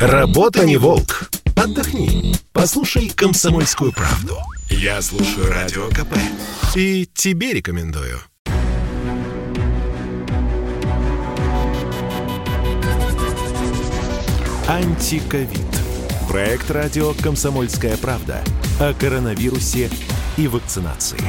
Работа не волк. Отдохни. Послушай комсомольскую правду. Я слушаю радио КП. И тебе рекомендую. Антиковид. Проект радио «Комсомольская правда» о коронавирусе и вакцинации.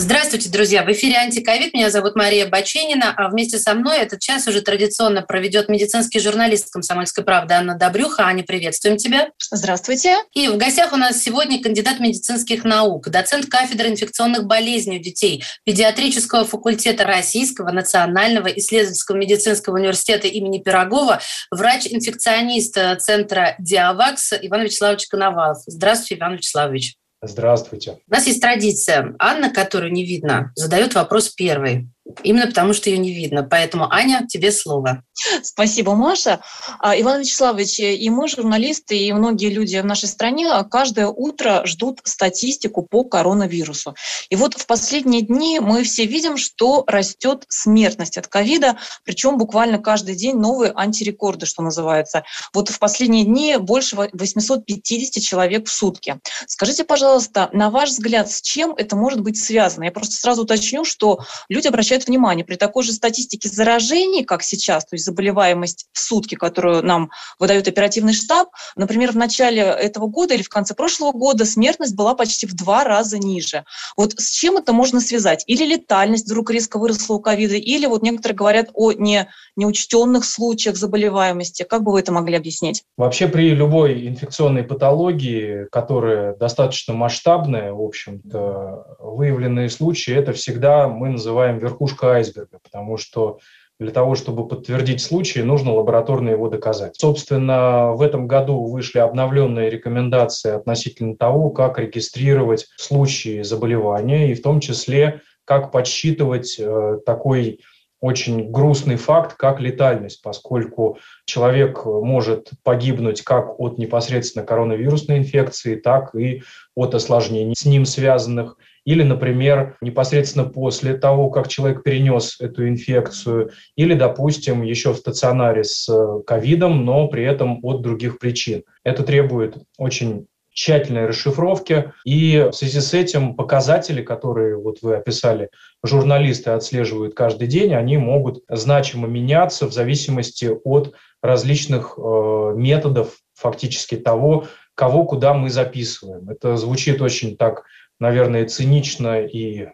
Здравствуйте, друзья! В эфире «Антиковид». Меня зовут Мария Баченина, а вместе со мной этот час уже традиционно проведет медицинский журналист «Комсомольской правды» Анна Добрюха. Аня, приветствуем тебя. Здравствуйте. И в гостях у нас сегодня кандидат медицинских наук, доцент кафедры инфекционных болезней у детей педиатрического факультета Российского национального исследовательского медицинского университета имени Пирогова, врач-инфекционист Центра «Диавакс» Иван Вячеславович Коновалов. Здравствуйте, Иван Вячеславович. Здравствуйте. У нас есть традиция. Анна, которую не видно, задает вопрос первый. Именно потому, что ее не видно. Поэтому, Аня, тебе слово. Спасибо, Маша. А, Иван Вячеславович, и мы, журналисты, и многие люди в нашей стране каждое утро ждут статистику по коронавирусу. И вот в последние дни мы все видим, что растет смертность от ковида, причем буквально каждый день новые антирекорды, что называется. Вот в последние дни больше 850 человек в сутки. Скажите, пожалуйста, на ваш взгляд, с чем это может быть связано? Я просто сразу уточню, что люди обращаются обращают внимание, при такой же статистике заражений, как сейчас, то есть заболеваемость в сутки, которую нам выдает оперативный штаб, например, в начале этого года или в конце прошлого года смертность была почти в два раза ниже. Вот с чем это можно связать? Или летальность вдруг резко выросла у ковида, или вот некоторые говорят о не, неучтенных случаях заболеваемости. Как бы вы это могли объяснить? Вообще при любой инфекционной патологии, которая достаточно масштабная, в общем-то, выявленные случаи, это всегда мы называем верхушкой верхушка айсберга, потому что для того, чтобы подтвердить случай, нужно лабораторно его доказать. Собственно, в этом году вышли обновленные рекомендации относительно того, как регистрировать случаи заболевания, и в том числе, как подсчитывать э, такой очень грустный факт, как летальность, поскольку человек может погибнуть как от непосредственно коронавирусной инфекции, так и от осложнений с ним связанных. Или, например, непосредственно после того, как человек перенес эту инфекцию, или, допустим, еще в стационаре с ковидом, но при этом от других причин. Это требует очень тщательной расшифровки. И в связи с этим показатели, которые вот вы описали, журналисты отслеживают каждый день, они могут значимо меняться в зависимости от различных э, методов фактически того, кого куда мы записываем. Это звучит очень так, наверное, цинично и э,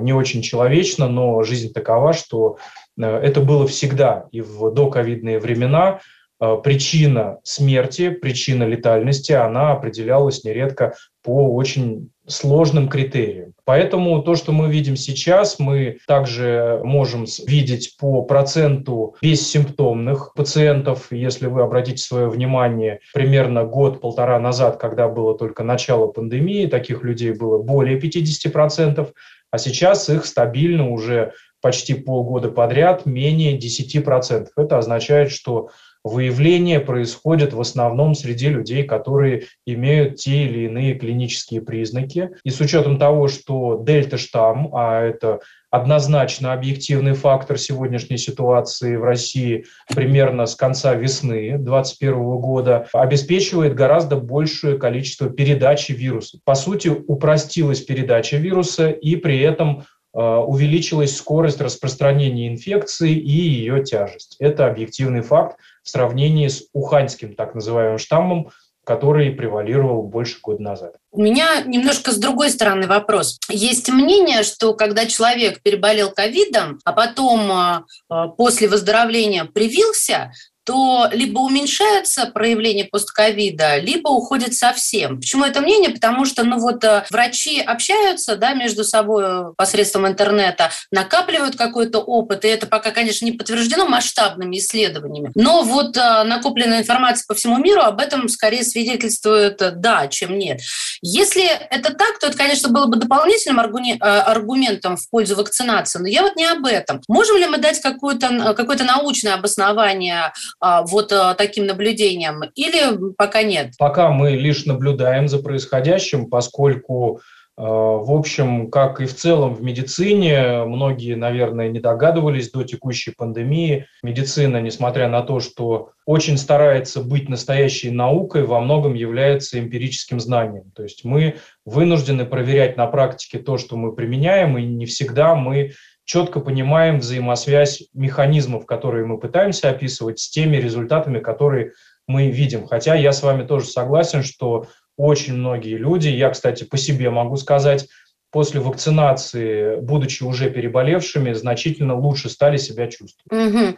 не очень человечно, но жизнь такова, что э, это было всегда и в доковидные времена – Э, причина смерти, причина летальности, она определялась нередко по очень сложным критериям. Поэтому то, что мы видим сейчас, мы также можем видеть по проценту бессимптомных пациентов. Если вы обратите свое внимание, примерно год-полтора назад, когда было только начало пандемии, таких людей было более 50%, а сейчас их стабильно уже почти полгода подряд менее 10%. Это означает, что выявление происходит в основном среди людей, которые имеют те или иные клинические признаки. И с учетом того, что дельта-штамм, а это однозначно объективный фактор сегодняшней ситуации в России примерно с конца весны 2021 года, обеспечивает гораздо большее количество передачи вируса. По сути, упростилась передача вируса и при этом увеличилась скорость распространения инфекции и ее тяжесть. Это объективный факт, в сравнении с уханьским так называемым штаммом, который превалировал больше года назад. У меня немножко с другой стороны вопрос. Есть мнение, что когда человек переболел ковидом, а потом а, а, после выздоровления привился, то либо уменьшается проявление постковида, либо уходит совсем. Почему это мнение? Потому что ну вот, э, врачи общаются да, между собой посредством интернета, накапливают какой-то опыт, и это пока, конечно, не подтверждено масштабными исследованиями. Но вот э, накопленная информация по всему миру об этом скорее свидетельствует э, да, чем нет. Если это так, то это, конечно, было бы дополнительным аргументом в пользу вакцинации, но я вот не об этом. Можем ли мы дать какое-то какое научное обоснование вот а, таким наблюдением или пока нет? Пока мы лишь наблюдаем за происходящим, поскольку в общем, как и в целом в медицине, многие, наверное, не догадывались до текущей пандемии. Медицина, несмотря на то, что очень старается быть настоящей наукой, во многом является эмпирическим знанием. То есть мы вынуждены проверять на практике то, что мы применяем, и не всегда мы четко понимаем взаимосвязь механизмов, которые мы пытаемся описывать, с теми результатами, которые мы видим. Хотя я с вами тоже согласен, что очень многие люди, я, кстати, по себе могу сказать, после вакцинации, будучи уже переболевшими, значительно лучше стали себя чувствовать. Угу.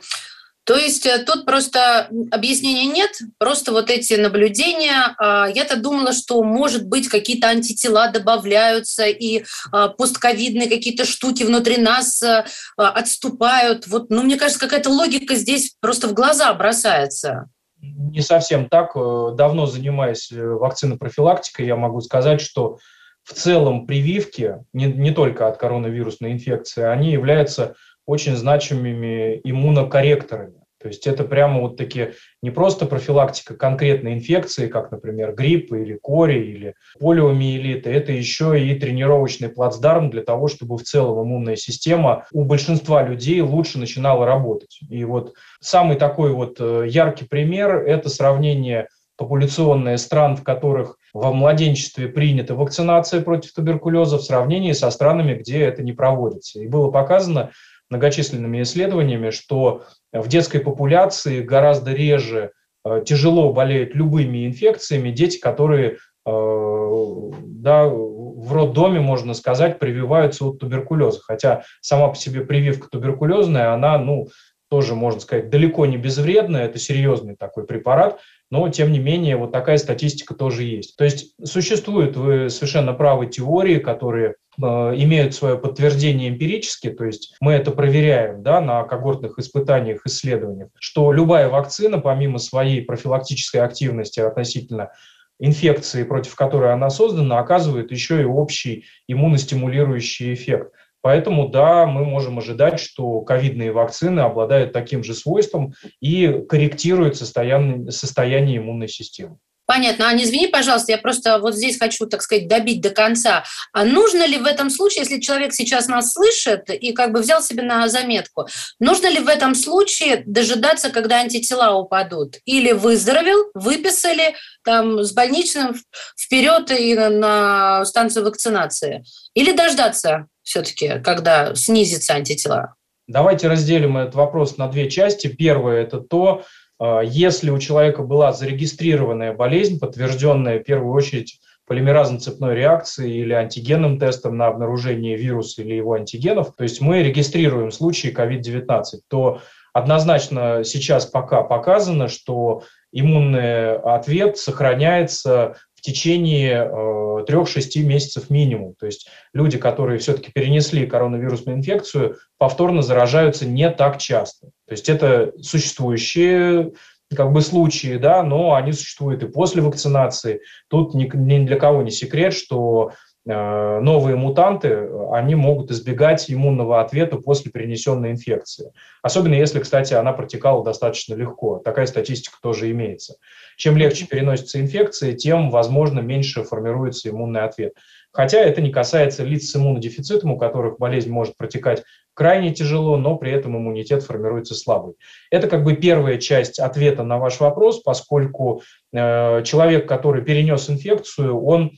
То есть э, тут просто объяснения нет, просто вот эти наблюдения. А, я-то думала, что, может быть, какие-то антитела добавляются, и а, постковидные какие-то штуки внутри нас э, а, отступают. Вот, ну, мне кажется, какая-то логика здесь просто в глаза бросается. Не совсем так. Э, давно занимаясь вакцинопрофилактикой, я могу сказать, что в целом прививки, не, не только от коронавирусной инфекции, они являются очень значимыми иммунокорректорами. То есть это прямо вот такие не просто профилактика конкретной инфекции, как, например, грипп или кори или полиомиелиты, это еще и тренировочный плацдарм для того, чтобы в целом иммунная система у большинства людей лучше начинала работать. И вот самый такой вот э, яркий пример – это сравнение популяционные стран, в которых во младенчестве принята вакцинация против туберкулеза в сравнении со странами, где это не проводится. И было показано, многочисленными исследованиями, что в детской популяции гораздо реже э, тяжело болеют любыми инфекциями дети, которые э, да, в роддоме, можно сказать, прививаются от туберкулеза. Хотя сама по себе прививка туберкулезная, она, ну, тоже, можно сказать, далеко не безвредная, это серьезный такой препарат, но, тем не менее, вот такая статистика тоже есть. То есть существуют, вы совершенно правы, теории, которые э, имеют свое подтверждение эмпирически, то есть мы это проверяем да, на когортных испытаниях, исследованиях, что любая вакцина, помимо своей профилактической активности относительно инфекции, против которой она создана, оказывает еще и общий иммуностимулирующий эффект. Поэтому, да, мы можем ожидать, что ковидные вакцины обладают таким же свойством и корректируют состояние, состояние иммунной системы. Понятно. А не извини, пожалуйста, я просто вот здесь хочу, так сказать, добить до конца. А нужно ли в этом случае, если человек сейчас нас слышит и как бы взял себе на заметку, нужно ли в этом случае дожидаться, когда антитела упадут? Или выздоровел, выписали там с больничным вперед и на станцию вакцинации? Или дождаться все-таки, когда снизится антитела? Давайте разделим этот вопрос на две части. Первое – это то, а, если у человека была зарегистрированная болезнь, подтвержденная в первую очередь полимеразно-цепной реакцией или антигенным тестом на обнаружение вируса или его антигенов, то есть мы регистрируем случаи COVID-19, то однозначно сейчас пока показано, что иммунный ответ сохраняется в течение э, трех-шести месяцев минимум. То есть люди, которые все-таки перенесли коронавирусную инфекцию, повторно заражаются не так часто. То есть это существующие как бы случаи, да, но они существуют и после вакцинации. Тут ни, ни для кого не секрет, что Э, новые мутанты, они могут избегать иммунного ответа после перенесенной инфекции. Особенно если, кстати, она протекала достаточно легко. Такая статистика тоже имеется. Чем легче переносится инфекция, тем, возможно, меньше формируется иммунный ответ. Хотя это не касается лиц с иммунодефицитом, у которых болезнь может протекать крайне тяжело, но при этом иммунитет формируется слабый. Это как бы первая часть ответа на ваш вопрос, поскольку э, человек, который перенес инфекцию, он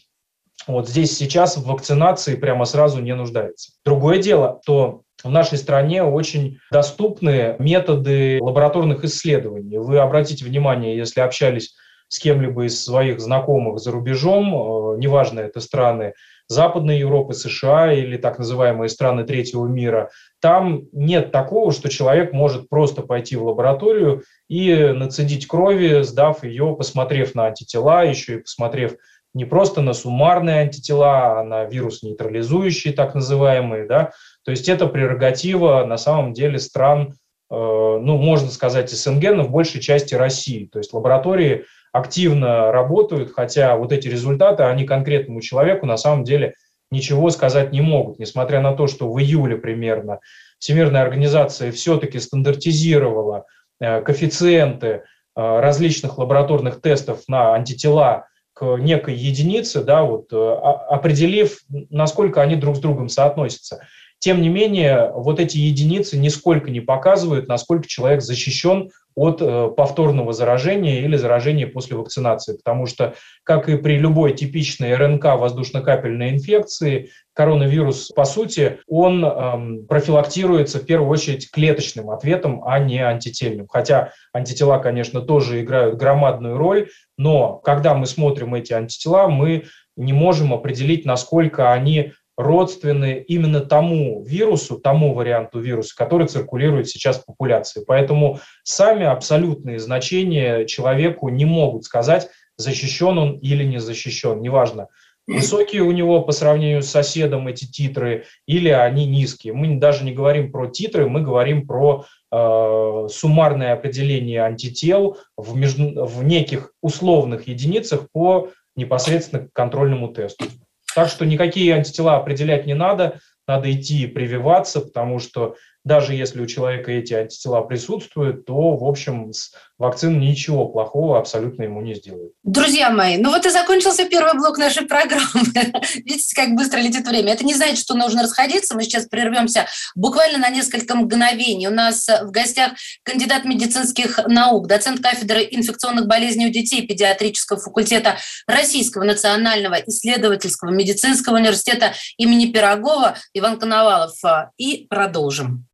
вот здесь сейчас в вакцинации прямо сразу не нуждается. Другое дело, что в нашей стране очень доступны методы лабораторных исследований. Вы обратите внимание, если общались с кем-либо из своих знакомых за рубежом, э, неважно, это страны Западной Европы, США или так называемые страны третьего мира, там нет такого, что человек может просто пойти в лабораторию и нацедить крови, сдав ее, посмотрев на антитела, еще и посмотрев не просто на суммарные антитела, а на вирус нейтрализующие, так называемые. Да? То есть это прерогатива на самом деле стран, э, ну, можно сказать, СНГ, но в большей части России. То есть лаборатории активно работают, хотя вот эти результаты, они конкретному человеку на самом деле ничего сказать не могут, несмотря на то, что в июле примерно Всемирная организация все-таки стандартизировала э, коэффициенты э, различных лабораторных тестов на антитела к некой единице, да, вот, определив, насколько они друг с другом соотносятся. Тем не менее, вот эти единицы нисколько не показывают, насколько человек защищен от э, повторного заражения или заражения после вакцинации. Потому что, как и при любой типичной РНК воздушно-капельной инфекции, коронавирус, по сути, он эм, профилактируется в первую очередь клеточным ответом, а не антительным. Хотя антитела, конечно, тоже играют громадную роль, но когда мы смотрим эти антитела, мы не можем определить, насколько они родственны именно тому вирусу, тому варианту вируса, который циркулирует сейчас в популяции. Поэтому сами абсолютные значения человеку не могут сказать, защищен он или не защищен, неважно. Высокие у него по сравнению с соседом эти титры или они низкие. Мы даже не говорим про титры, мы говорим про э, суммарное определение антител в, между, в неких условных единицах по непосредственно контрольному тесту. Так что никакие антитела определять не надо, надо идти прививаться, потому что даже если у человека эти антитела присутствуют, то, в общем, с вакцина ничего плохого абсолютно ему не сделает. Друзья мои, ну вот и закончился первый блок нашей программы. Видите, как быстро летит время. Это не значит, что нужно расходиться. Мы сейчас прервемся буквально на несколько мгновений. У нас в гостях кандидат медицинских наук, доцент кафедры инфекционных болезней у детей педиатрического факультета Российского национального исследовательского медицинского университета имени Пирогова Иван Коновалов. И продолжим.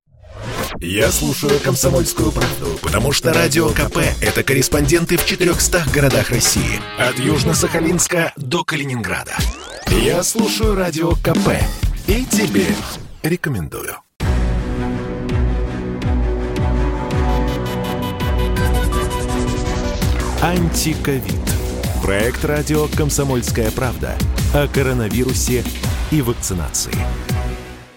Я слушаю «Комсомольскую правду», потому что «Радио КП» — это корреспонденты в 400 городах России. От Южно-Сахалинска до Калининграда. Я слушаю «Радио КП» и тебе рекомендую. Антиковид. Проект радио «Комсомольская правда» о коронавирусе и вакцинации.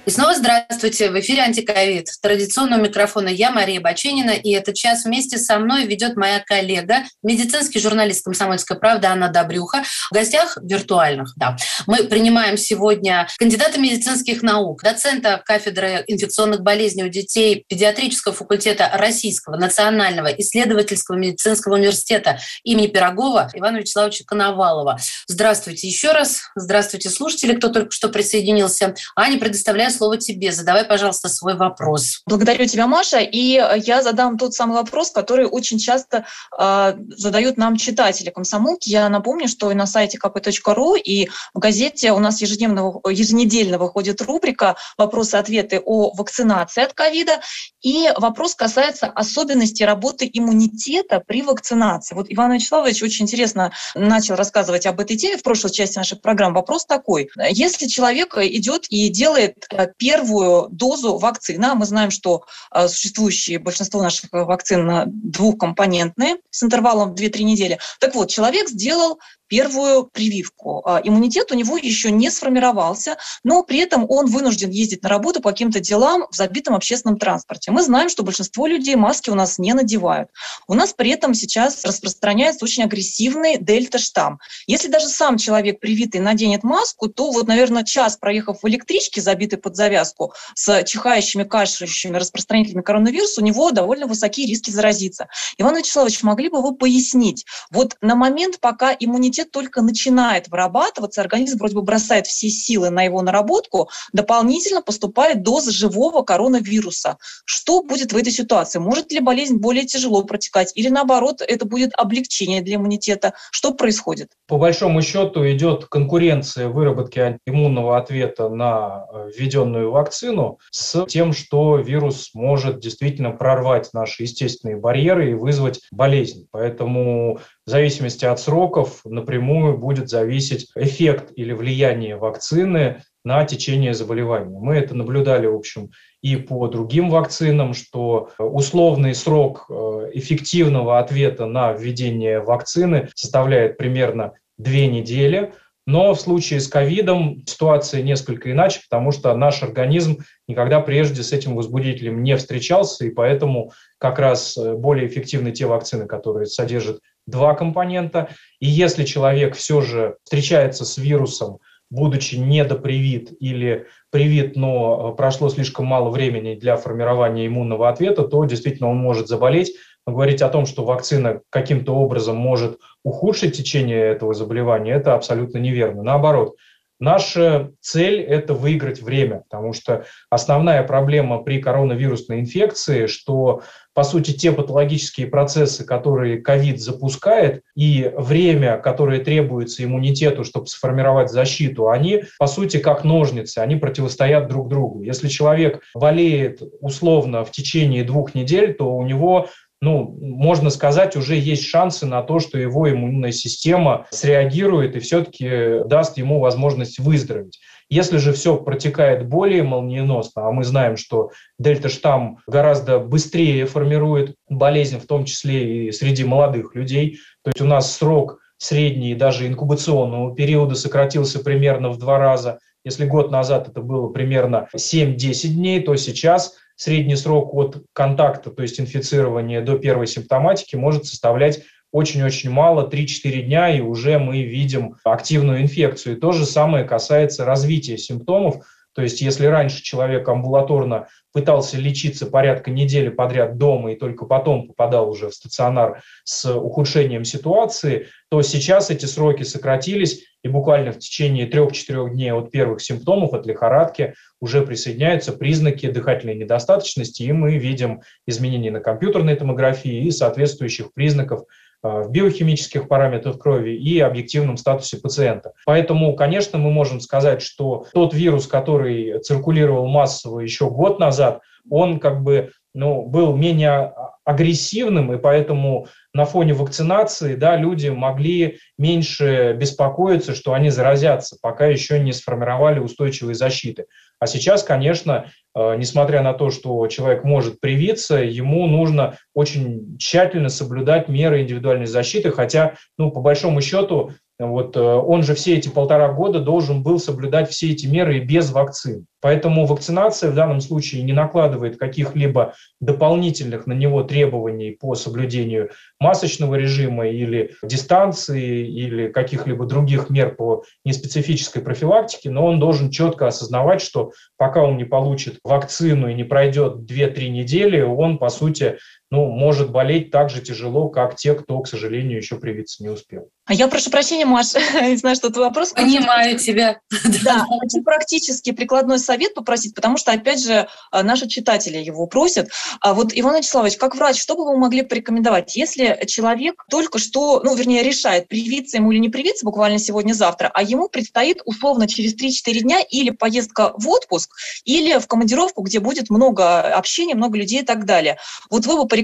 И снова здравствуйте. В эфире «Антиковид». Традиционного микрофона я, Мария Баченина, и этот час вместе со мной ведет моя коллега, медицинский журналист «Комсомольской правды» Анна Добрюха. В гостях виртуальных, да. Мы принимаем сегодня кандидата медицинских наук, доцента кафедры инфекционных болезней у детей педиатрического факультета Российского национального исследовательского медицинского университета имени Пирогова Ивана Вячеславовича Коновалова. Здравствуйте еще раз. Здравствуйте, слушатели, кто только что присоединился. Аня, предоставляю слово тебе. Задавай, пожалуйста, свой вопрос. Благодарю тебя, Маша. И я задам тот самый вопрос, который очень часто э, задают нам читатели комсомолки. Я напомню, что и на сайте kp.ru, и в газете у нас ежедневно, еженедельно выходит рубрика «Вопросы-ответы о вакцинации от ковида». И вопрос касается особенностей работы иммунитета при вакцинации. Вот Иван Вячеславович очень интересно начал рассказывать об этой теме в прошлой части нашей программы. Вопрос такой. Если человек идет и делает первую дозу вакцины, а мы знаем, что э, существующие большинство наших вакцин двухкомпонентные с интервалом в 2-3 недели. Так вот, человек сделал первую прививку. А, иммунитет у него еще не сформировался, но при этом он вынужден ездить на работу по каким-то делам в забитом общественном транспорте. Мы знаем, что большинство людей маски у нас не надевают. У нас при этом сейчас распространяется очень агрессивный дельта-штамм. Если даже сам человек привитый наденет маску, то вот, наверное, час проехав в электричке, забитой под завязку, с чихающими, кашляющими распространителями коронавируса, у него довольно высокие риски заразиться. Иван Вячеславович, могли бы вы пояснить, вот на момент, пока иммунитет иммунитет только начинает вырабатываться, организм вроде бы бросает все силы на его наработку, дополнительно поступает доза живого коронавируса. Что будет в этой ситуации? Может ли болезнь более тяжело протекать? Или наоборот, это будет облегчение для иммунитета? Что происходит? По большому счету идет конкуренция выработки антииммунного ответа на э, введенную вакцину с тем, что вирус может действительно прорвать наши естественные барьеры и вызвать болезнь. Поэтому в зависимости от сроков напрямую будет зависеть эффект или влияние вакцины на течение заболевания. Мы это наблюдали, в общем, и по другим вакцинам, что условный срок э, эффективного ответа на введение вакцины составляет примерно две недели. Но в случае с ковидом ситуация несколько иначе, потому что наш организм никогда прежде с этим возбудителем не встречался, и поэтому как раз э, более эффективны те вакцины, которые содержат два компонента. И если человек все же встречается с вирусом, будучи недопривит или привит, но э, прошло слишком мало времени для формирования иммунного ответа, то действительно он может заболеть, Но говорить о том, что вакцина каким-то образом может ухудшить течение этого заболевания, это абсолютно неверно. Наоборот, Наша цель – это выиграть время, потому что основная проблема при коронавирусной инфекции, что, по сути, те патологические процессы, которые ковид запускает, и время, которое требуется иммунитету, чтобы сформировать защиту, они, по сути, как ножницы, они противостоят друг другу. Если человек болеет условно в течение двух недель, то у него ну, можно сказать, уже есть шансы на то, что его иммунная система среагирует и все-таки даст ему возможность выздороветь. Если же все протекает более молниеносно, а мы знаем, что дельта-штамм гораздо быстрее формирует болезнь, в том числе и среди молодых людей, то есть у нас срок средний даже инкубационного периода сократился примерно в два раза. Если год назад это было примерно 7-10 дней, то сейчас средний срок от контакта, то есть инфицирования до первой симптоматики может составлять очень-очень мало, 3-4 дня, и уже мы видим активную инфекцию. И то же самое касается развития симптомов. То есть если раньше человек амбулаторно пытался лечиться порядка недели подряд дома и только потом попадал уже в стационар с ухудшением ситуации, то сейчас эти сроки сократились, и буквально в течение 3-4 дней от первых симптомов, от лихорадки, уже присоединяются признаки дыхательной недостаточности, и мы видим изменения на компьютерной томографии и соответствующих признаков в биохимических параметрах крови и объективном статусе пациента. Поэтому, конечно, мы можем сказать, что тот вирус, который циркулировал массово еще год назад, он как бы ну, был менее агрессивным, и поэтому на фоне вакцинации да, люди могли меньше беспокоиться, что они заразятся, пока еще не сформировали устойчивой защиты. А сейчас, конечно, э, несмотря на то, что человек может привиться, ему нужно очень тщательно соблюдать меры индивидуальной защиты, хотя, ну, по большому счету, вот э, он же все эти полтора года должен был соблюдать все эти меры и без вакцин. Поэтому вакцинация в данном случае не накладывает каких-либо дополнительных на него требований по соблюдению масочного режима или дистанции или каких-либо других мер по неспецифической профилактике, но он должен четко осознавать, что пока он не получит вакцину и не пройдет 2-3 недели, он, по сути, ну, может болеть так же тяжело, как те, кто, к сожалению, еще привиться не успел. А я прошу прощения, Маш, не знаю, что это вопрос. Понимаю тебя. Да, хочу практически прикладной совет попросить, потому что, опять же, а, наши читатели его просят. А вот, Иван Вячеславович, как врач, что бы вы могли порекомендовать, если человек только что, ну, вернее, решает, привиться ему или не привиться буквально сегодня-завтра, а ему предстоит условно через 3-4 дня или поездка в отпуск, или в командировку, где будет много общения, много людей и так далее. Вот вы бы порекомендовали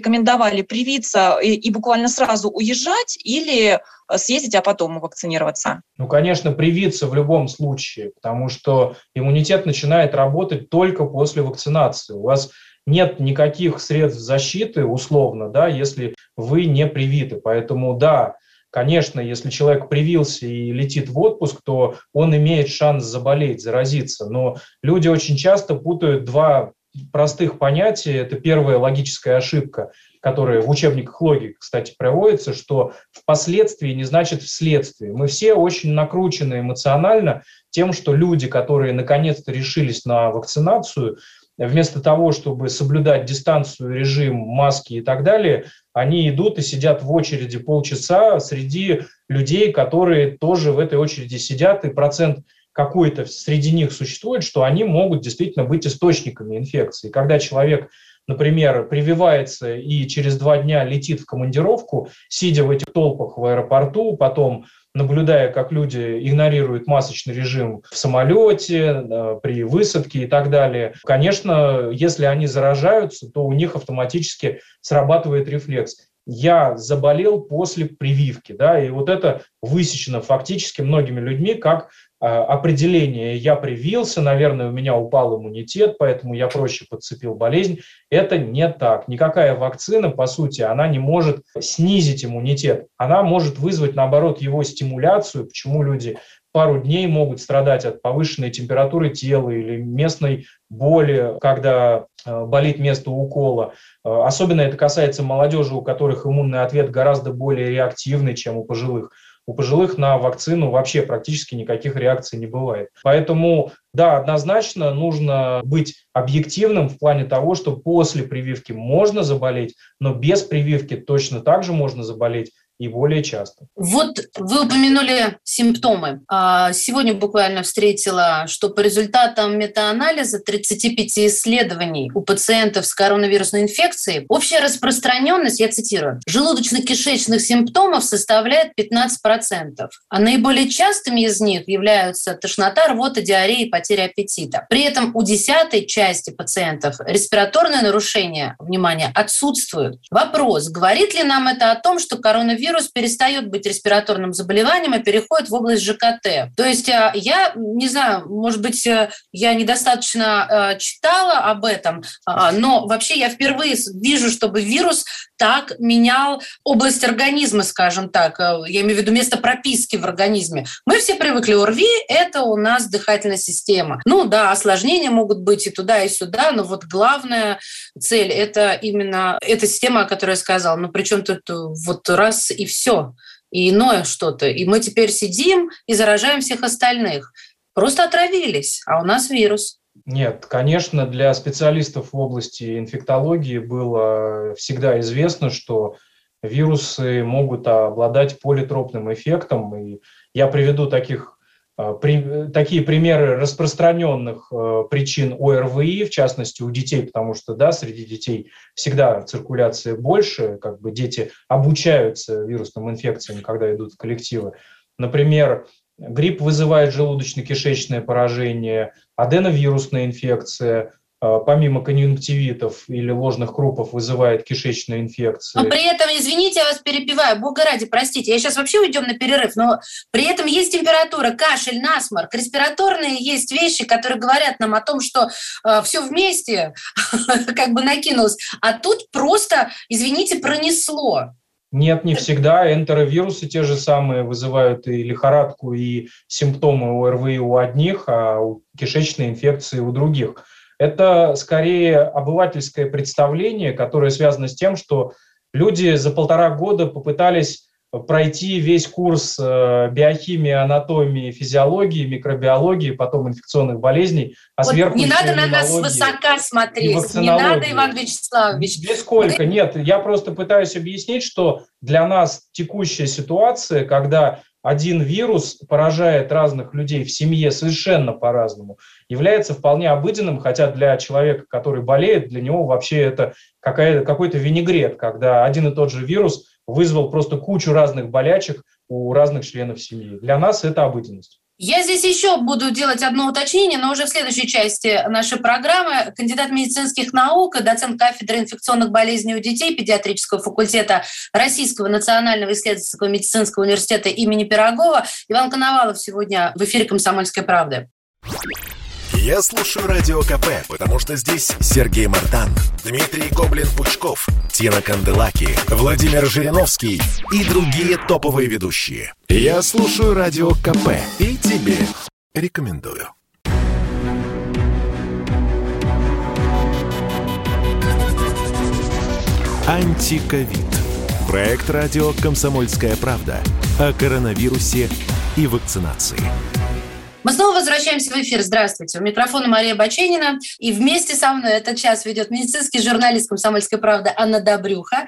привиться и, и буквально сразу уезжать или съездить, а потом вакцинироваться? Ну, конечно, привиться в любом случае, потому что иммунитет начинает работать только после вакцинации. У вас нет никаких средств защиты, условно, да, если вы не привиты. Поэтому, да, конечно, если человек привился и летит в отпуск, то он имеет шанс заболеть, заразиться. Но люди очень часто путают два простых понятия. Это первая логическая ошибка которые в учебниках логики, кстати, проводятся, что впоследствии не значит вследствие. Мы все очень накручены эмоционально тем, что люди, которые наконец-то решились на вакцинацию, вместо того, чтобы соблюдать дистанцию, режим, маски и так далее, они идут и сидят в очереди полчаса среди людей, которые тоже в этой очереди сидят, и процент какой-то среди них существует, что они могут действительно быть источниками инфекции. Когда человек например, прививается и через два дня летит в командировку, сидя в этих толпах в аэропорту, потом наблюдая, как люди игнорируют масочный режим в самолете, при высадке и так далее. Конечно, если они заражаются, то у них автоматически срабатывает рефлекс я заболел после прививки, да, и вот это высечено фактически многими людьми как определение «я привился, наверное, у меня упал иммунитет, поэтому я проще подцепил болезнь». Это не так. Никакая вакцина, по сути, она не может снизить иммунитет. Она может вызвать, наоборот, его стимуляцию, почему люди пару дней могут страдать от повышенной температуры тела или местной боли, когда а, болит место укола. А, особенно это касается молодежи, у которых иммунный ответ гораздо более реактивный, чем у пожилых. У пожилых на вакцину вообще практически никаких реакций не бывает. Поэтому, да, однозначно нужно быть объективным в плане того, что после прививки можно заболеть, но без прививки точно так же можно заболеть и более часто. Вот вы упомянули симптомы. А, сегодня буквально встретила, что по результатам метаанализа 35 исследований у пациентов с коронавирусной инфекцией общая распространенность, я цитирую, желудочно-кишечных симптомов составляет 15%, а наиболее частыми из них являются тошнота, рвота, диарея и потеря аппетита. При этом у десятой части пациентов респираторные нарушения, внимание, отсутствуют. Вопрос, говорит ли нам это о том, что коронавирус вирус перестает быть респираторным заболеванием и переходит в область ЖКТ. То есть э, я не знаю, может быть, э, я недостаточно э, читала об этом, но вообще я впервые вижу, чтобы вирус так менял область организма, скажем так. Я имею в виду место прописки в организме. Мы все привыкли, ОРВИ – это у нас дыхательная система. Ну да, осложнения могут быть и туда, и сюда, но вот главная цель – это именно эта система, о которой я сказала. Ну причем тут вот раз и все, и иное что-то. И мы теперь сидим и заражаем всех остальных. Просто отравились, а у нас вирус. Нет, конечно, для специалистов в области инфектологии было всегда известно, что вирусы могут обладать политропным эффектом. И я приведу таких при, такие примеры распространенных э, причин ОРВИ, в частности у детей, потому что да, среди детей всегда циркуляция больше, как бы дети обучаются вирусным инфекциям, когда идут в коллективы. Например, грипп вызывает желудочно-кишечное поражение, аденовирусная инфекция, а, помимо конъюнктивитов или ложных крупов вызывает кишечные инфекции. Но при этом, извините, я вас перебиваю, бога ради, простите, я сейчас вообще уйдем на перерыв, но при этом есть температура, кашель, насморк, респираторные есть вещи, которые говорят нам о том, что э, а, все вместе как бы накинулось, а тут просто, извините, пронесло. Нет, не всегда. Энтеровирусы те же самые вызывают и лихорадку, и симптомы ОРВИ у одних, а у кишечной инфекции у других. Это скорее обывательское представление, которое связано с тем, что люди за полтора года попытались пройти весь курс э, биохимии, анатомии, физиологии, микробиологии, потом инфекционных болезней, а вот сверху не надо на нас высока смотреть, не надо, Иван Вячеславович. Нисколько, нет, я просто пытаюсь объяснить, что для нас текущая ситуация, когда один вирус поражает разных людей в семье совершенно по-разному, является вполне обыденным, хотя для человека, который болеет, для него вообще это какой-то винегрет, когда один и тот же вирус вызвал просто кучу разных болячек у разных членов семьи. Для нас это обыденность. Я здесь еще буду делать одно уточнение, но уже в следующей части нашей программы. Кандидат медицинских наук, доцент кафедры инфекционных болезней у детей педиатрического факультета Российского национального исследовательского медицинского университета имени Пирогова Иван Коновалов сегодня в эфире «Комсомольской правды». Я слушаю Радио КП, потому что здесь Сергей Мартан, Дмитрий Гоблин-Пучков, Тина Канделаки, Владимир Жириновский и другие топовые ведущие. Я слушаю Радио КП и тебе рекомендую. Антиковид. Проект радио «Комсомольская правда» о коронавирусе и вакцинации. Мы снова возвращаемся в эфир. Здравствуйте. У микрофона Мария Баченина. И вместе со мной этот час ведет медицинский журналист «Комсомольской правды» Анна Добрюха.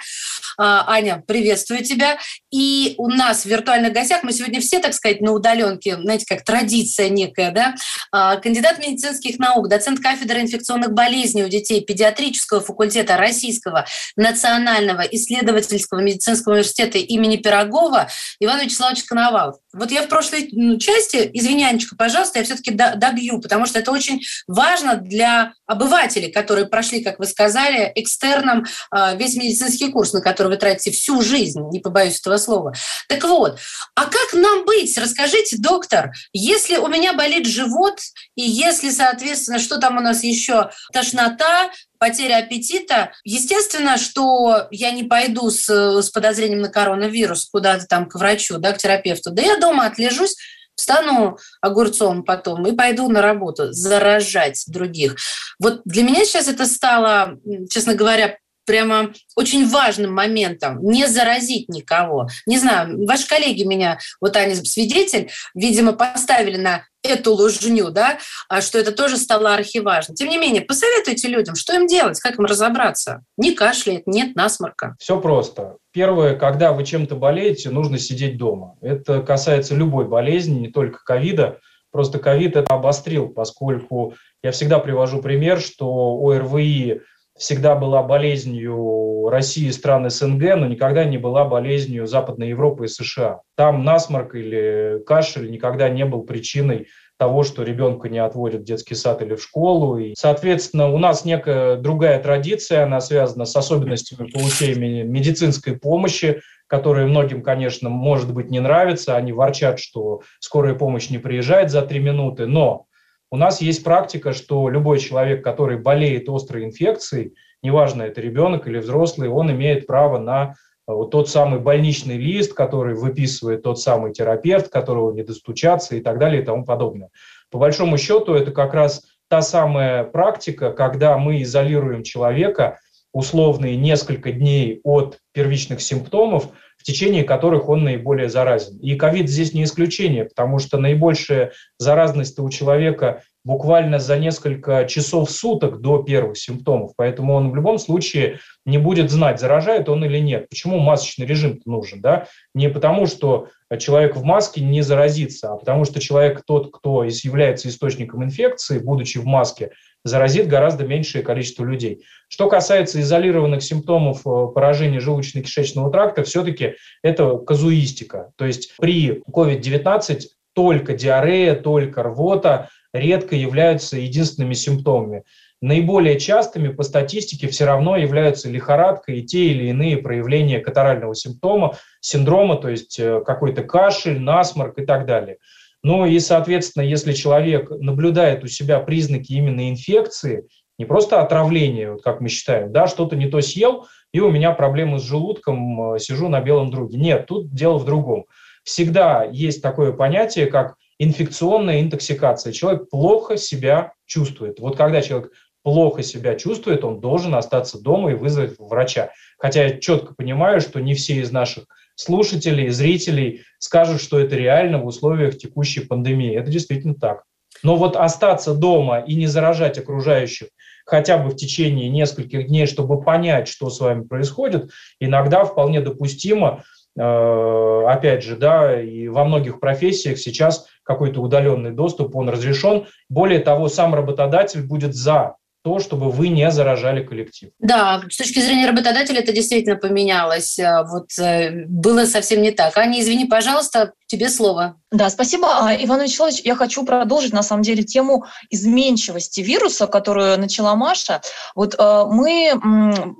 А, Аня, приветствую тебя. И у нас в виртуальных гостях, мы сегодня все, так сказать, на удаленке, знаете, как традиция некая, да, а, кандидат медицинских наук, доцент кафедры инфекционных болезней у детей педиатрического факультета Российского национального исследовательского медицинского университета имени Пирогова Иван Вячеславович Коновалов. Вот я в прошлой части, извини, Анечка, пожалуйста, я все-таки добью, потому что это очень важно для обывателей, которые прошли, как вы сказали, экстерном а, весь медицинский курс, на который вы тратите всю жизнь, не побоюсь этого слова. Так вот, а как нам быть? Расскажите, доктор, если у меня болит живот, и если, соответственно, что там у нас еще, тошнота, потеря аппетита. Естественно, что я не пойду с, с подозрением на коронавирус куда-то там к врачу, да, к терапевту. Да я дома отлежусь, стану огурцом потом и пойду на работу заражать других. Вот для меня сейчас это стало, честно говоря, прямо очень важным моментом, не заразить никого. Не знаю, ваши коллеги меня, вот Аня свидетель, видимо, поставили на эту ложню, да, а что это тоже стало архиважно. Тем не менее, посоветуйте людям, что им делать, как им разобраться. Не кашляет, нет насморка. Все просто. Первое, когда вы чем-то болеете, нужно сидеть дома. Это касается любой болезни, не только ковида. Просто ковид это обострил, поскольку я всегда привожу пример, что ОРВИ всегда была болезнью России и стран СНГ, но никогда не была болезнью Западной Европы и США. Там насморк или кашель никогда не был причиной того, что ребенка не отводят в детский сад или в школу. И, соответственно, у нас некая другая традиция, она связана с особенностями получения медицинской помощи, которые многим, конечно, может быть, не нравятся. Они ворчат, что скорая помощь не приезжает за три минуты, но у нас есть практика, что любой человек, который болеет острой инфекцией, неважно, это ребенок или взрослый, он имеет право на э, вот тот самый больничный лист, который выписывает тот самый терапевт, которого не достучаться и так далее и тому подобное. По большому счету, это как раз та самая практика, когда мы изолируем человека условные несколько дней от первичных симптомов, в течение которых он наиболее заразен. И ковид здесь не исключение, потому что наибольшая заразность у человека буквально за несколько часов суток до первых симптомов. Поэтому он в любом случае не будет знать, заражает он или нет. Почему масочный режим нужен? Да? Не потому, что человек в маске не заразится, а потому что человек тот, кто является источником инфекции, будучи в маске, заразит гораздо меньшее количество людей. Что касается изолированных симптомов э, поражения желудочно-кишечного тракта, все-таки это казуистика. То есть при COVID-19 только диарея, только рвота редко являются единственными симптомами. Наиболее частыми по статистике все равно являются лихорадка и те или иные проявления катарального симптома, синдрома, то есть э, какой-то кашель, насморк и так далее. Ну и, соответственно, если человек наблюдает у себя признаки именно инфекции, не просто отравления, вот как мы считаем, да, что-то не то съел, и у меня проблемы с желудком, э, сижу на белом друге. Нет, тут дело в другом. Всегда есть такое понятие, как инфекционная интоксикация. Человек плохо себя чувствует. Вот когда человек плохо себя чувствует, он должен остаться дома и вызвать врача. Хотя я четко понимаю, что не все из наших слушателей, зрителей скажут, что это реально в условиях текущей пандемии. Это действительно так. Но вот остаться дома и не заражать окружающих хотя бы в течение нескольких дней, чтобы понять, что с вами происходит, иногда вполне допустимо. Э, опять же, да, и во многих профессиях сейчас какой-то удаленный доступ, он разрешен. Более того, сам работодатель будет за то, чтобы вы не заражали коллектив. Да, с точки зрения работодателя это действительно поменялось. Э, вот э, было совсем не так. Аня, извини, пожалуйста, тебе слово. Да, спасибо, а, Иван Вячеславович. Я хочу продолжить, на самом деле, тему изменчивости вируса, которую начала Маша. Вот э, мы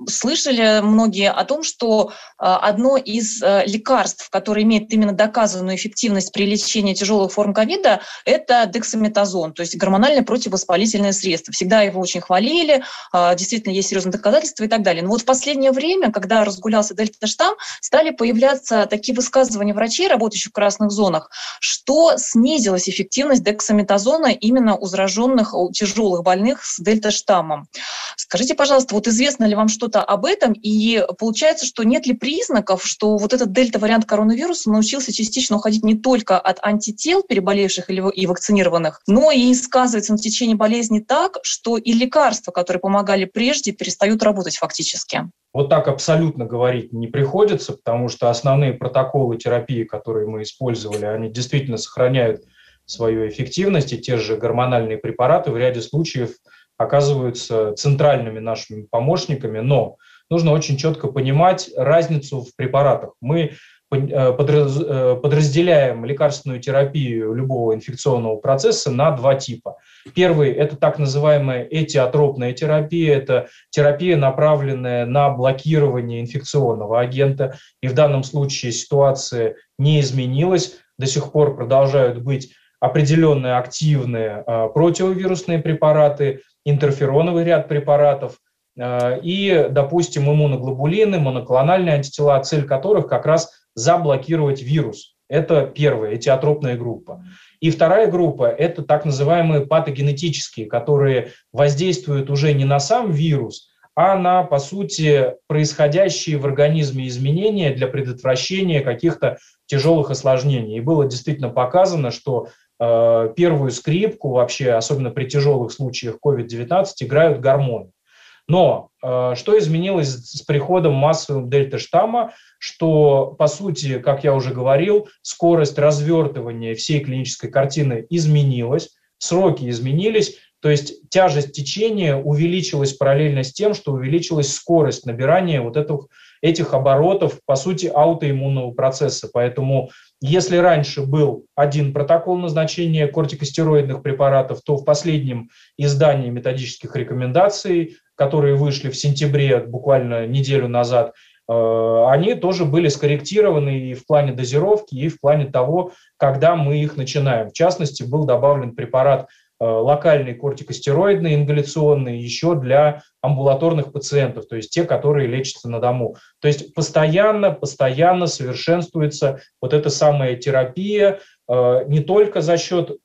слышали многие о том, что одно из лекарств, которое имеет именно доказанную эффективность при лечении тяжелых форм ковида, это дексаметазон, то есть гормональное противовоспалительное средство. Всегда его очень хвалили, а, действительно есть серьезные доказательства и так далее. Но вот в последнее время, когда разгулялся дельта-штамм, стали появляться такие высказывания врачей, работающих в красных зонах, что снизилась эффективность дексаметазона именно у зараженных, у тяжелых больных с дельта-штаммом. Скажите, пожалуйста, вот известно ли вам что-то об этом? И получается, что нет ли признаков, что вот этот дельта-вариант коронавируса научился частично уходить не только от антител, переболевших и вакцинированных, но и сказывается на течение болезни так, что и лекарства лекарства, которые помогали прежде, перестают работать фактически. Вот так абсолютно говорить не приходится, потому что основные протоколы терапии, которые мы использовали, они действительно сохраняют свою эффективность, и те же гормональные препараты в ряде случаев оказываются центральными нашими помощниками, но нужно очень четко понимать разницу в препаратах. Мы подразделяем лекарственную терапию любого инфекционного процесса на два типа. Первый – это так называемая этиотропная терапия. Это терапия, направленная на блокирование инфекционного агента. И в данном случае ситуация не изменилась. До сих пор продолжают быть определенные активные э, противовирусные препараты, интерфероновый ряд препаратов – и, допустим, иммуноглобулины, моноклональные антитела, цель которых как раз заблокировать вирус. Это первая, этиотропная группа. И вторая группа – это так называемые патогенетические, которые воздействуют уже не на сам вирус, а на, по сути, происходящие в организме изменения для предотвращения каких-то тяжелых осложнений. И было действительно показано, что э, первую скрипку вообще, особенно при тяжелых случаях COVID-19, играют гормоны. Но э, что изменилось с приходом массового дельта-штамма, что, по сути, как я уже говорил, скорость развертывания всей клинической картины изменилась, сроки изменились, то есть тяжесть течения увеличилась параллельно с тем, что увеличилась скорость набирания вот этих, этих оборотов, по сути, аутоиммунного процесса. Поэтому если раньше был один протокол назначения кортикостероидных препаратов, то в последнем издании методических рекомендаций, которые вышли в сентябре, буквально неделю назад, э, они тоже были скорректированы и в плане дозировки, и в плане того, когда мы их начинаем. В частности, был добавлен препарат Э, локальные кортикостероидные ингаляционные еще для амбулаторных пациентов, то есть те, которые лечатся на дому. То есть постоянно, постоянно совершенствуется вот эта самая терапия э, не только за счет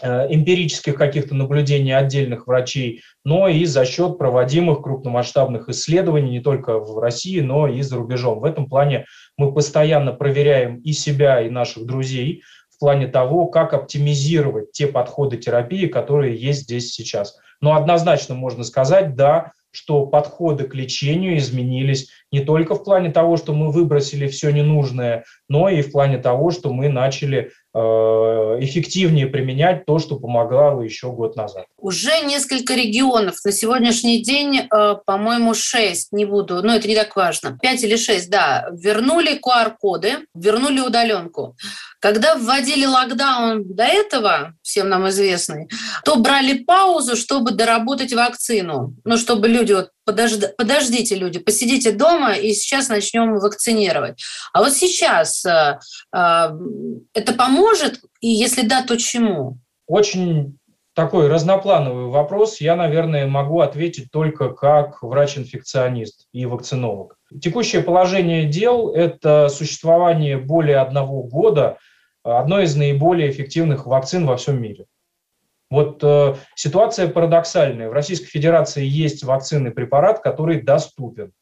эмпирических каких-то наблюдений отдельных врачей, но и за счет проводимых крупномасштабных исследований не только в России, но и за рубежом. В этом плане мы постоянно проверяем и себя, и наших друзей, плане того, как оптимизировать те подходы терапии, которые есть здесь сейчас. Но однозначно можно сказать, да, что подходы к лечению изменились не только в плане того, что мы выбросили все ненужное, но и в плане того, что мы начали э, эффективнее применять то, что помогало еще год назад. Уже несколько регионов. На сегодняшний день, э, по-моему, шесть, не буду, но это не так важно. Пять или шесть, да, вернули QR-коды, вернули удаленку. Когда вводили локдаун до этого, всем нам известный, то брали паузу, чтобы доработать вакцину. Ну, чтобы люди вот подожди, подождите, люди, посидите дома, и сейчас начнем вакцинировать. А вот сейчас э, это поможет, и если да, то чему? Очень такой разноплановый вопрос. Я, наверное, могу ответить только как врач-инфекционист и вакцинолог. Текущее положение дел – это существование более одного года одной из наиболее эффективных вакцин во всем мире. Вот э, ситуация парадоксальная. В Российской Федерации есть вакцинный препарат, который доступен.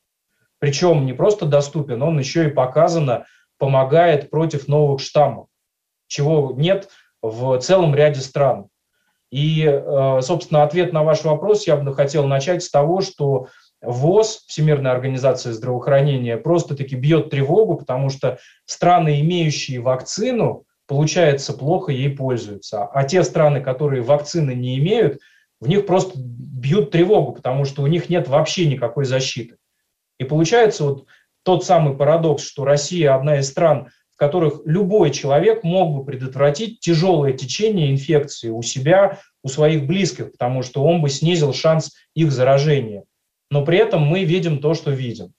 Причем не просто доступен, он еще и показано помогает против новых штаммов, чего нет в целом ряде стран. И, э, собственно, ответ на ваш вопрос я бы хотел начать с того, что ВОЗ, Всемирная организация здравоохранения, просто-таки бьет тревогу, потому что страны, имеющие вакцину, получается, плохо ей пользуются. А те страны, которые вакцины не имеют, в них просто бьют тревогу, потому что у них нет вообще никакой защиты. И получается вот тот самый парадокс, что Россия одна из стран, в которых любой человек мог бы предотвратить тяжелое течение инфекции у себя, у своих близких, потому что он бы снизил шанс их заражения. Но при этом мы видим то, что видим.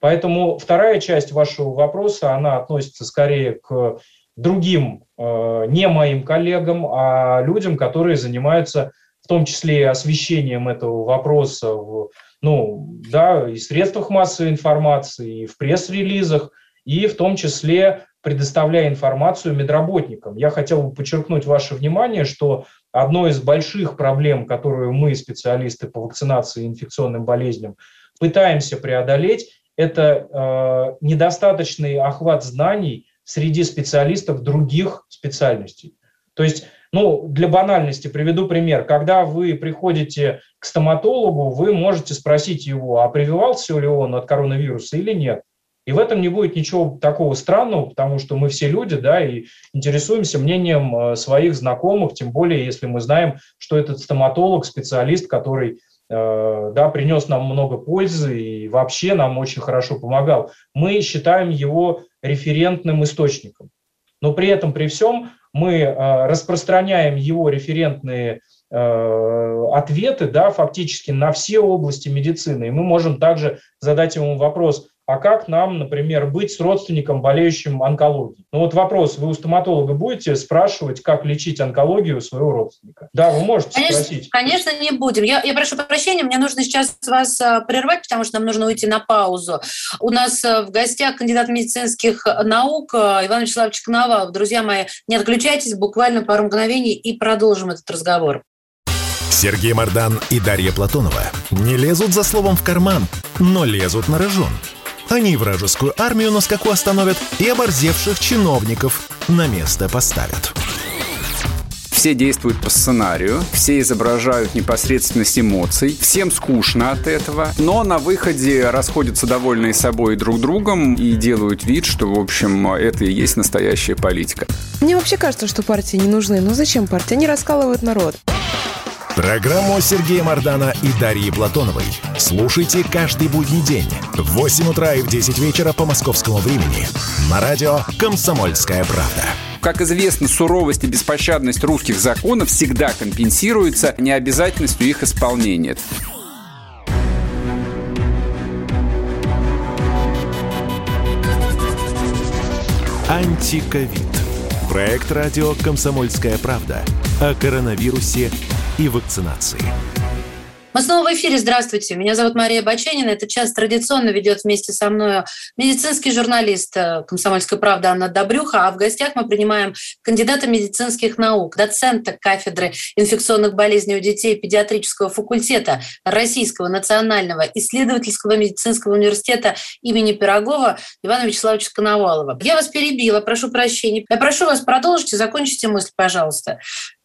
Поэтому вторая часть вашего вопроса, она относится скорее к другим, э, не моим коллегам, а людям, которые занимаются в том числе освещением этого вопроса в, ну, да, и в средствах массовой информации, и в пресс-релизах, и в том числе предоставляя информацию медработникам. Я хотел бы подчеркнуть ваше внимание, что одной из больших проблем, которую мы, специалисты по вакцинации и инфекционным болезням, пытаемся преодолеть, это э, недостаточный охват знаний среди специалистов других специальностей. То есть, ну, для банальности приведу пример. Когда вы приходите к стоматологу, вы можете спросить его, а прививался ли он от коронавируса или нет. И в этом не будет ничего такого странного, потому что мы все люди, да, и интересуемся мнением э, своих знакомых, тем более, если мы знаем, что этот стоматолог, специалист, который Э, да, принес нам много пользы и вообще нам очень хорошо помогал. Мы считаем его референтным источником. Но при этом, при всем, мы э, распространяем его референтные э, ответы да, фактически на все области медицины. И мы можем также задать ему вопрос, а как нам, например, быть с родственником, болеющим онкологией? Ну вот вопрос, вы у стоматолога будете спрашивать, как лечить онкологию своего родственника? Да, вы можете конечно, спросить. Конечно, не будем. Я, я прошу прощения, мне нужно сейчас вас а, прервать, потому что нам нужно уйти на паузу. У нас а, в гостях кандидат медицинских наук а, Иван Вячеславович Коновалов. Друзья мои, не отключайтесь, буквально пару мгновений и продолжим этот разговор. Сергей Мардан и Дарья Платонова не лезут за словом в карман, но лезут на рожон. Они вражескую армию на скаку остановят и оборзевших чиновников на место поставят. Все действуют по сценарию, все изображают непосредственность эмоций, всем скучно от этого, но на выходе расходятся довольные собой друг другом и делают вид, что, в общем, это и есть настоящая политика. Мне вообще кажется, что партии не нужны. Но зачем партии? Они раскалывают народ. Программу Сергея Мардана и Дарьи Платоновой слушайте каждый будний день в 8 утра и в 10 вечера по московскому времени на радио «Комсомольская правда». Как известно, суровость и беспощадность русских законов всегда компенсируется необязательностью их исполнения. Антиковид. Проект радио «Комсомольская правда» о коронавирусе и вакцинации. Мы снова в эфире. Здравствуйте. Меня зовут Мария Баченина. Этот час традиционно ведет вместе со мной медицинский журналист э, «Комсомольской правды» Анна Добрюха. А в гостях мы принимаем кандидата медицинских наук, доцента кафедры инфекционных болезней у детей педиатрического факультета Российского национального исследовательского медицинского университета имени Пирогова Ивана Вячеславовича Коновалова. Я вас перебила, прошу прощения. Я прошу вас продолжить и закончите мысль, пожалуйста.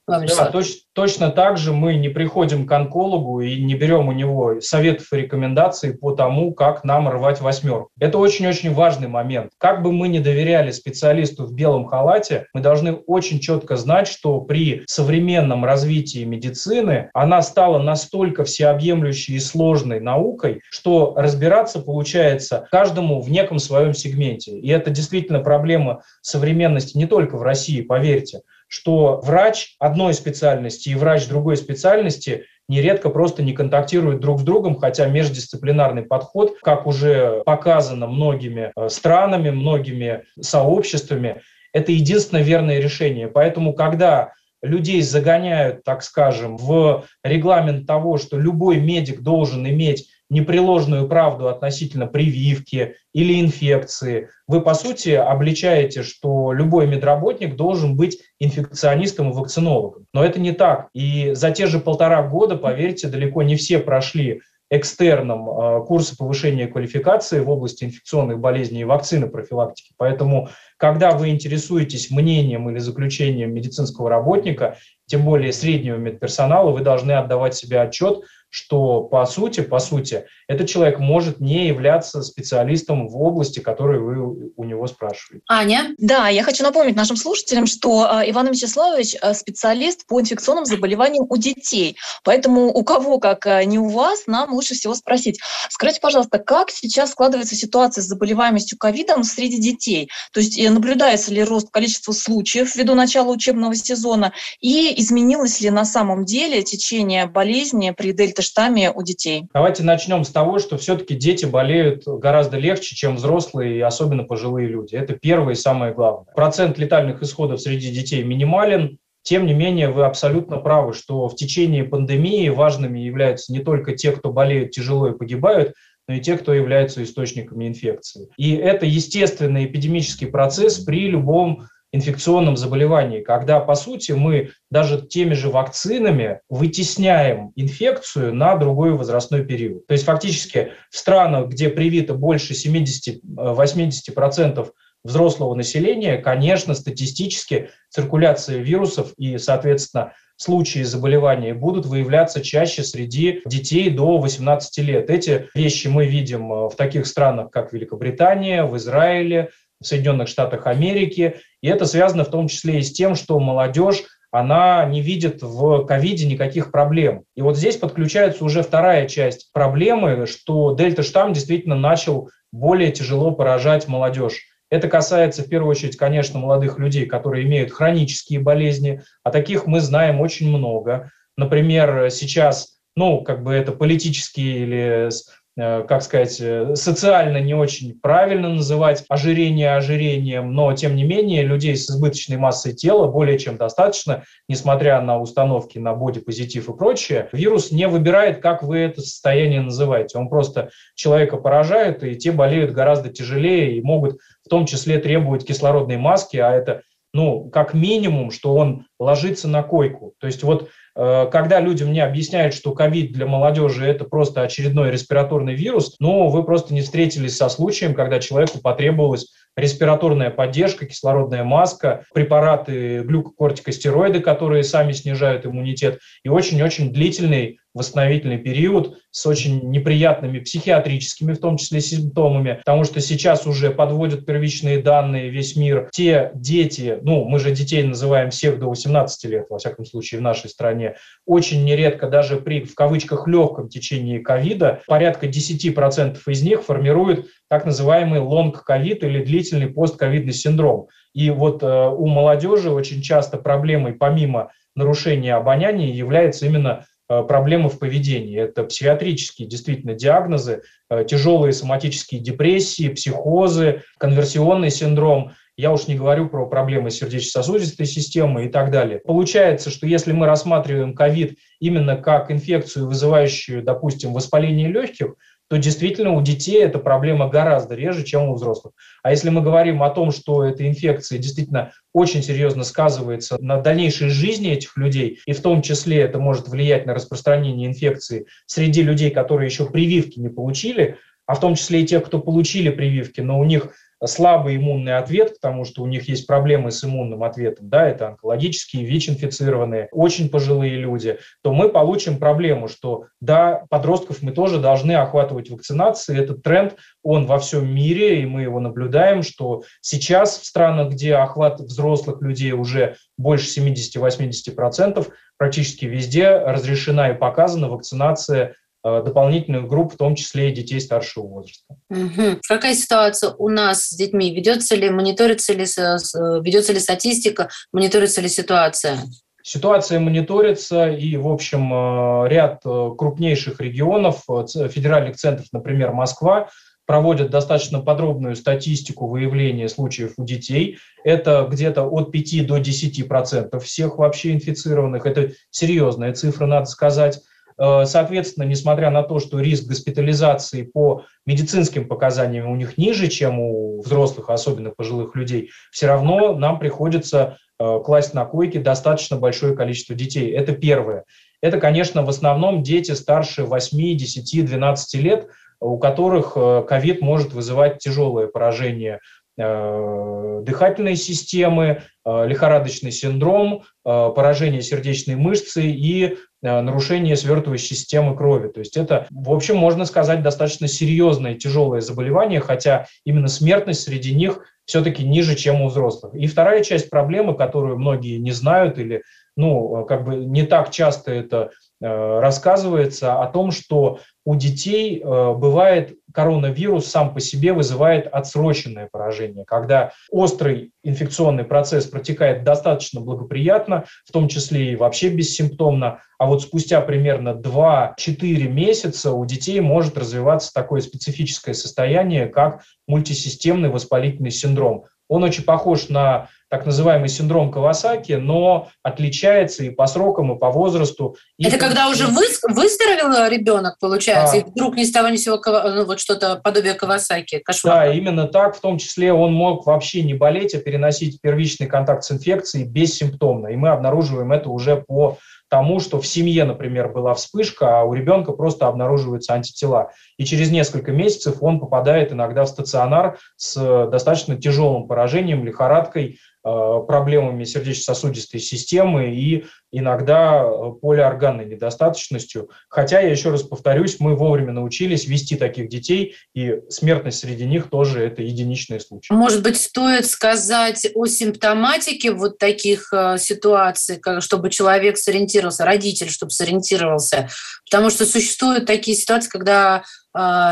Да, точ, точно так же мы не приходим к онкологу и не берем у него советов и рекомендаций по тому, как нам рвать восьмерку. Это очень-очень важный момент. Как бы мы ни доверяли специалисту в белом халате, мы должны очень четко знать, что при современном развитии медицины она стала настолько всеобъемлющей и сложной наукой, что разбираться получается каждому в неком своем сегменте. И это действительно проблема современности не только в России, поверьте что врач одной специальности и врач другой специальности нередко просто не контактируют друг с другом, хотя междисциплинарный подход, как уже показано многими э, странами, многими сообществами, это единственное верное решение. Поэтому, когда людей загоняют, так скажем, в регламент того, что любой медик должен иметь непреложную правду относительно прививки или инфекции, вы, по сути, обличаете, что любой медработник должен быть инфекционистом и вакцинологом. Но это не так. И за те же полтора года, поверьте, далеко не все прошли экстерном э, курсы повышения квалификации в области инфекционных болезней и вакцины профилактики. Поэтому, когда вы интересуетесь мнением или заключением медицинского работника, тем более среднего медперсонала, вы должны отдавать себе отчет, что по сути, по сути, этот человек может не являться специалистом в области, которую вы у него спрашиваете. Аня? Да, я хочу напомнить нашим слушателям, что а, Иван Вячеславович а, специалист по инфекционным заболеваниям у детей. Поэтому у кого, как а, не у вас, нам лучше всего спросить. Скажите, пожалуйста, как сейчас складывается ситуация с заболеваемостью ковидом среди детей? То есть э, наблюдается ли рост количества случаев ввиду начала учебного сезона и изменилось ли на самом деле течение болезни при дельта штамме у детей? Давайте начнем с того, что все-таки дети болеют гораздо легче, чем взрослые и особенно пожилые люди. Это первое и самое главное. Процент летальных исходов среди детей минимален. Тем не менее, вы абсолютно правы, что в течение пандемии важными являются не только те, кто болеют тяжело и погибают, но и те, кто являются источниками инфекции. И это естественный эпидемический процесс при любом инфекционном заболевании, когда, по сути, мы даже теми же вакцинами вытесняем инфекцию на другой возрастной период. То есть фактически в странах, где привито больше 70-80% взрослого населения, конечно, статистически циркуляция вирусов и, соответственно, случаи заболевания будут выявляться чаще среди детей до 18 лет. Эти вещи мы видим в таких странах, как Великобритания, в Израиле, в Соединенных Штатах Америки. И это связано в том числе и с тем, что молодежь она не видит в ковиде никаких проблем. И вот здесь подключается уже вторая часть проблемы, что дельта-штамм действительно начал более тяжело поражать молодежь. Это касается в первую очередь, конечно, молодых людей, которые имеют хронические болезни, а таких мы знаем очень много. Например, сейчас, ну, как бы это политические или как сказать, э, социально не очень правильно называть ожирение ожирением, но тем не менее людей с избыточной массой тела более чем достаточно, несмотря на установки на бодипозитив и прочее. Вирус не выбирает, как вы это состояние называете. Он просто человека поражает, и те болеют гораздо тяжелее и могут в том числе требовать кислородной маски, а это ну, как минимум, что он ложится на койку. То есть вот Э, когда люди мне объясняют, что ковид для молодежи это просто очередной респираторный вирус, ну, вы просто не встретились со случаем, когда человеку потребовалось респираторная поддержка, кислородная маска, препараты глюкокортикостероиды, которые сами снижают иммунитет, и очень-очень длительный восстановительный период с очень неприятными психиатрическими, в том числе, симптомами, потому что сейчас уже подводят первичные данные весь мир. Те дети, ну, мы же детей называем всех до 18 лет, во всяком случае, в нашей стране, очень нередко даже при, в кавычках, легком течении ковида, порядка 10% из них формируют так называемый лонг-ковид или длительный постковидный синдром. И вот э, у молодежи очень часто проблемой, помимо нарушения обоняния, является именно проблемы в поведении. Это психиатрические действительно диагнозы, э, тяжелые соматические депрессии, психозы, конверсионный синдром. Я уж не говорю про проблемы сердечно-сосудистой системы и так далее. Получается, что если мы рассматриваем ковид именно как инфекцию, вызывающую, допустим, воспаление легких, то действительно у детей эта проблема гораздо реже, чем у взрослых. А если мы говорим о том, что эта инфекция действительно очень серьезно сказывается на дальнейшей жизни этих людей, и в том числе это может влиять на распространение инфекции среди людей, которые еще прививки не получили, а в том числе и тех, кто получили прививки, но у них слабый иммунный ответ, потому что у них есть проблемы с иммунным ответом, да, это онкологические, ВИЧ-инфицированные, очень пожилые люди, то мы получим проблему, что, да, подростков мы тоже должны охватывать вакцинацией. Этот тренд, он во всем мире, и мы его наблюдаем, что сейчас в странах, где охват взрослых людей уже больше 70-80%, практически везде разрешена и показана вакцинация Э, дополнительных групп, в том числе и детей старшего возраста. Угу. Какая ситуация у нас с детьми? Ведется ли, мониторится ли, ведется ли статистика, мониторится ли ситуация? Ситуация мониторится, и, в общем, э, ряд э, крупнейших регионов, федеральных центров, например, Москва, проводят достаточно подробную статистику выявления случаев у детей. Это где-то от 5 до 10 процентов всех вообще инфицированных. Это серьезная цифра, надо сказать. Э, соответственно, несмотря на то, что риск госпитализации по медицинским показаниям у них ниже, чем у взрослых, особенно пожилых людей, все равно нам приходится э, класть на койки достаточно большое количество детей. Это первое. Это, конечно, в основном дети старше 8, 10, 12 лет, у которых э, ковид может вызывать тяжелое поражение дыхательной системы, лихорадочный синдром, поражение сердечной мышцы и нарушение свертывающей системы крови. То есть это, в общем, можно сказать, достаточно серьезное тяжелое заболевание, хотя именно смертность среди них все-таки ниже, чем у взрослых. И вторая часть проблемы, которую многие не знают или ну, как бы не так часто это э, рассказывается, о том, что у детей э, бывает коронавирус сам по себе вызывает отсроченное поражение, когда острый инфекционный процесс протекает достаточно благоприятно, в том числе и вообще бессимптомно, а вот спустя примерно 2-4 месяца у детей может развиваться такое специфическое состояние, как мультисистемный воспалительный синдром. Он очень похож на так называемый синдром Кавасаки, но отличается и по срокам, и по возрасту. И Это когда уже вы, выздоровел ребенок, получается, да. и вдруг ни с того ни с сего ну, вот что-то подобие Кавасаки, кошмар. Да, именно так. В том числе он мог вообще не болеть, а переносить первичный контакт с инфекцией бессимптомно. И мы обнаруживаем это уже по тому, что в семье, например, была вспышка, а у ребенка просто обнаруживаются антитела. И через несколько месяцев он попадает иногда в стационар с достаточно тяжелым поражением, лихорадкой, Э, проблемами сердечно-сосудистой системы и иногда э, полиорганной недостаточностью. Хотя, я еще раз повторюсь, мы вовремя научились вести таких детей, и смертность среди них тоже это единичные случаи. Может быть, стоит сказать о симптоматике вот таких э, ситуаций, чтобы человек сориентировался, родитель, чтобы сориентировался, потому что существуют такие ситуации, когда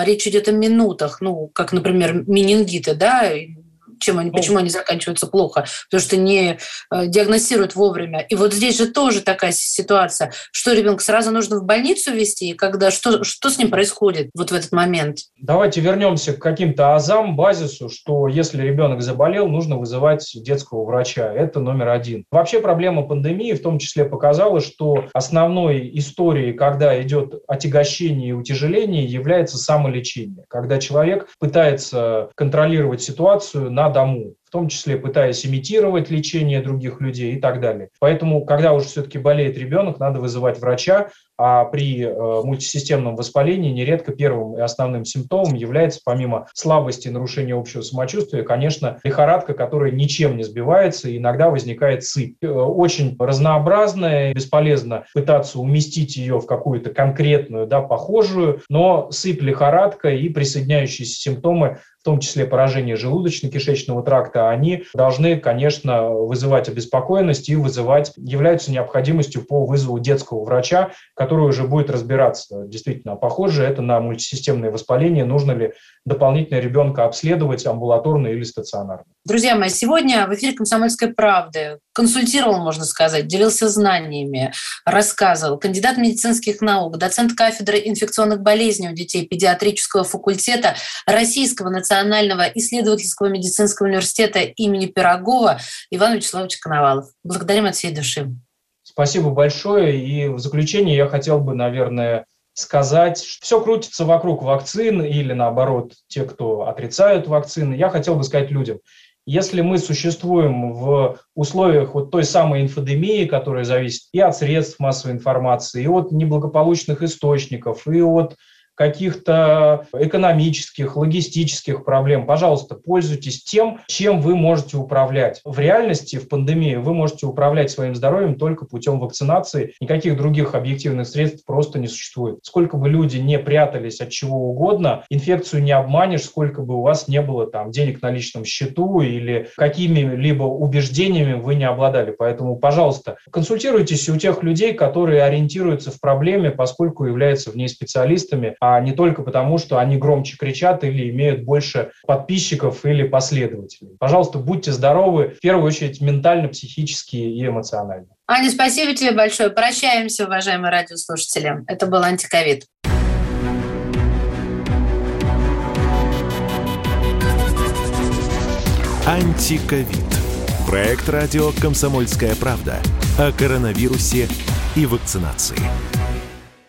речь идет о минутах, ну, как, например, менингиты, да, чем они, почему они заканчиваются плохо, потому что не э, диагностируют вовремя. И вот здесь же тоже такая ситуация, что ребенка сразу нужно в больницу вести, когда что, что с ним происходит вот в этот момент? Давайте вернемся к каким-то азам, базису, что если ребенок заболел, нужно вызывать детского врача. Это номер один. Вообще проблема пандемии в том числе показала, что основной историей, когда идет отягощение и утяжеление, является самолечение. Когда человек пытается контролировать ситуацию на дому. В том числе пытаясь имитировать лечение других людей и так далее. Поэтому, когда уже все-таки болеет ребенок, надо вызывать врача, а при э, мультисистемном воспалении нередко первым и основным симптомом является, помимо слабости и нарушения общего самочувствия, конечно, лихорадка, которая ничем не сбивается, и иногда возникает сыпь. Э, очень разнообразная, бесполезно пытаться уместить ее в какую-то конкретную, да, похожую, но сыпь, лихорадка и присоединяющиеся симптомы в том числе поражение желудочно-кишечного тракта, они должны, конечно, вызывать обеспокоенность и вызывать, являются необходимостью по вызову детского врача, который уже будет разбираться. Действительно, похоже это на мультисистемное воспаление, нужно ли дополнительно ребенка обследовать амбулаторно или стационарно. Друзья мои, сегодня в эфире «Комсомольской правды» консультировал, можно сказать, делился знаниями, рассказывал кандидат медицинских наук, доцент кафедры инфекционных болезней у детей педиатрического факультета Российского национального исследовательского медицинского университета имени Пирогова Иван Вячеславович Коновалов. Благодарим от всей души. Спасибо большое. И в заключение я хотел бы, наверное, сказать, что все крутится вокруг вакцин или наоборот, те, кто отрицают вакцины. Я хотел бы сказать людям, если мы существуем в условиях вот той самой инфодемии, которая зависит и от средств массовой информации, и от неблагополучных источников, и от каких-то экономических, логистических проблем, пожалуйста, пользуйтесь тем, чем вы можете управлять. В реальности, в пандемии, вы можете управлять своим здоровьем только путем вакцинации. Никаких других объективных средств просто не существует. Сколько бы люди не прятались от чего угодно, инфекцию не обманешь, сколько бы у вас не было там денег на личном счету или какими-либо убеждениями вы не обладали. Поэтому, пожалуйста, консультируйтесь у тех людей, которые ориентируются в проблеме, поскольку являются в ней специалистами, а не только потому, что они громче кричат или имеют больше подписчиков или последователей. Пожалуйста, будьте здоровы, в первую очередь ментально, психически и эмоционально. Аня, спасибо тебе большое. Прощаемся, уважаемые радиослушатели. Это был антиковид. Антиковид. Проект радио «Комсомольская правда» о коронавирусе и вакцинации.